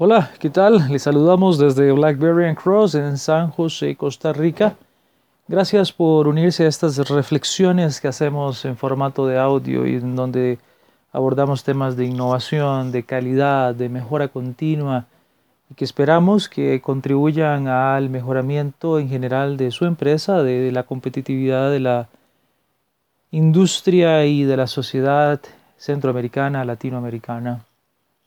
Hola, ¿qué tal? Les saludamos desde Blackberry and Cross en San José, Costa Rica. Gracias por unirse a estas reflexiones que hacemos en formato de audio y en donde abordamos temas de innovación, de calidad, de mejora continua y que esperamos que contribuyan al mejoramiento en general de su empresa, de la competitividad de la industria y de la sociedad centroamericana, latinoamericana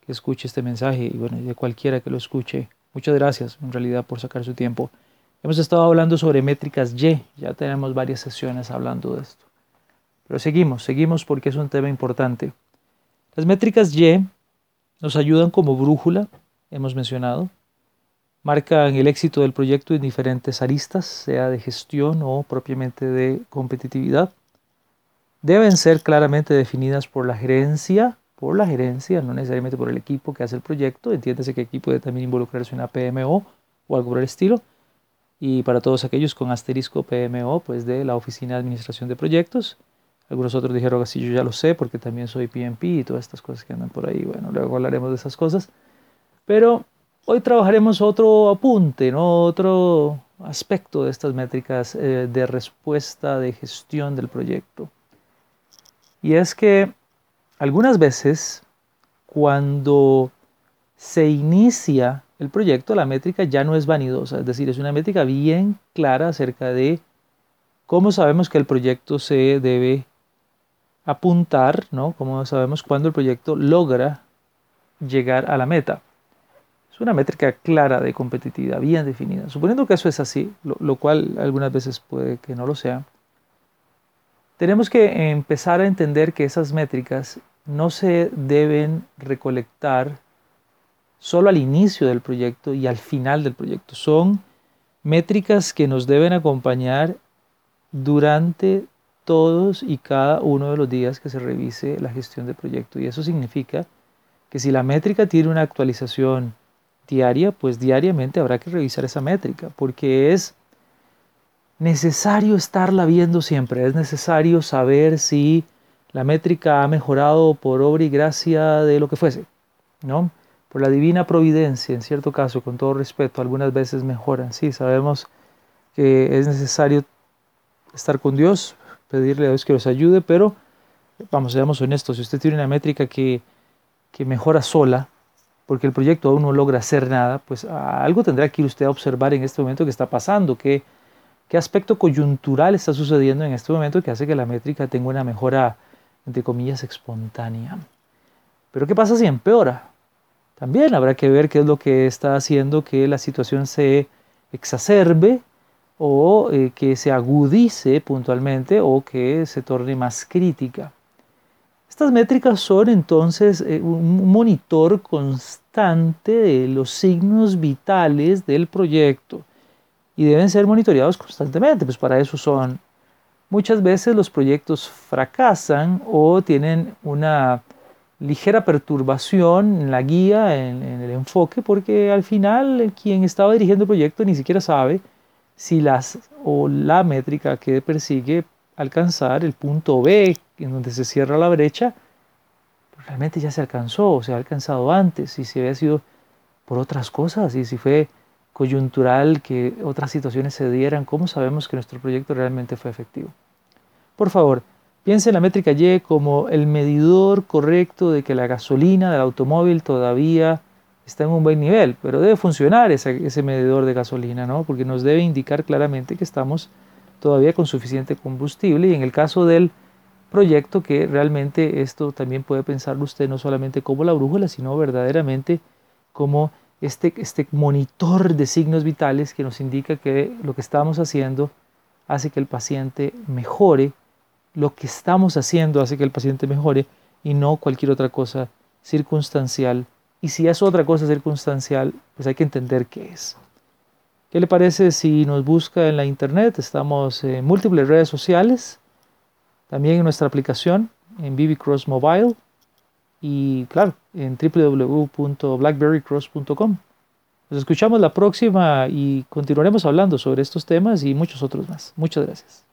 que escuche este mensaje y bueno, de cualquiera que lo escuche. Muchas gracias en realidad por sacar su tiempo. Hemos estado hablando sobre métricas Y, ya tenemos varias sesiones hablando de esto. Pero seguimos, seguimos porque es un tema importante. Las métricas Y nos ayudan como brújula, hemos mencionado, marcan el éxito del proyecto en diferentes aristas, sea de gestión o propiamente de competitividad. Deben ser claramente definidas por la gerencia por la gerencia, no necesariamente por el equipo que hace el proyecto. Entiéndase que aquí puede también involucrarse una PMO o algo por el estilo. Y para todos aquellos con asterisco PMO, pues de la Oficina de Administración de Proyectos. Algunos otros dijeron así, yo ya lo sé porque también soy PMP y todas estas cosas que andan por ahí. Bueno, luego hablaremos de esas cosas. Pero hoy trabajaremos otro apunte, ¿no? otro aspecto de estas métricas eh, de respuesta de gestión del proyecto. Y es que algunas veces, cuando se inicia el proyecto, la métrica ya no es vanidosa, es decir, es una métrica bien clara acerca de cómo sabemos que el proyecto se debe apuntar, ¿no? Cómo sabemos cuándo el proyecto logra llegar a la meta. Es una métrica clara de competitividad, bien definida. Suponiendo que eso es así, lo cual algunas veces puede que no lo sea, tenemos que empezar a entender que esas métricas no se deben recolectar solo al inicio del proyecto y al final del proyecto. Son métricas que nos deben acompañar durante todos y cada uno de los días que se revise la gestión del proyecto. Y eso significa que si la métrica tiene una actualización diaria, pues diariamente habrá que revisar esa métrica, porque es necesario estarla viendo siempre, es necesario saber si la métrica ha mejorado por obra y gracia de lo que fuese, ¿no? Por la divina providencia, en cierto caso, con todo respeto, algunas veces mejoran, sí, sabemos que es necesario estar con Dios, pedirle a Dios que los ayude, pero vamos, seamos honestos, si usted tiene una métrica que, que mejora sola, porque el proyecto aún no logra hacer nada, pues algo tendrá que ir usted a observar en este momento que está pasando, qué aspecto coyuntural está sucediendo en este momento que hace que la métrica tenga una mejora entre comillas, espontánea. Pero ¿qué pasa si empeora? También habrá que ver qué es lo que está haciendo que la situación se exacerbe o eh, que se agudice puntualmente o que se torne más crítica. Estas métricas son entonces eh, un monitor constante de los signos vitales del proyecto y deben ser monitoreados constantemente, pues para eso son Muchas veces los proyectos fracasan o tienen una ligera perturbación en la guía, en, el enfoque, porque al final quien estaba dirigiendo el proyecto ni siquiera sabe si las o la métrica que persigue alcanzar el punto B, en donde se cierra la brecha, realmente ya se alcanzó o se ha alcanzado antes, y si había sido por otras cosas, y si fue coyuntural que otras situaciones se dieran, ¿cómo sabemos que nuestro proyecto realmente fue efectivo? Por favor, piense en la métrica Y como el medidor correcto de que la gasolina del automóvil todavía está en un buen nivel, pero debe funcionar ese, medidor de gasolina, ¿no? porque nos debe indicar claramente que estamos todavía con suficiente combustible y en el caso del proyecto que realmente esto también puede pensarlo usted no solamente como la brújula, sino verdaderamente como este, este monitor de signos vitales que nos indica que lo que estamos haciendo hace que el paciente mejore, lo que estamos haciendo hace que el paciente mejore y no cualquier otra cosa circunstancial. Y si es otra cosa circunstancial, pues hay que entender qué es. ¿Qué le parece si nos busca en la internet? Estamos en múltiples redes sociales, también en nuestra aplicación, en BB Cross Mobile y claro, en www.blackberrycross.com. Nos escuchamos la próxima y continuaremos hablando sobre estos temas y muchos otros más. Muchas gracias.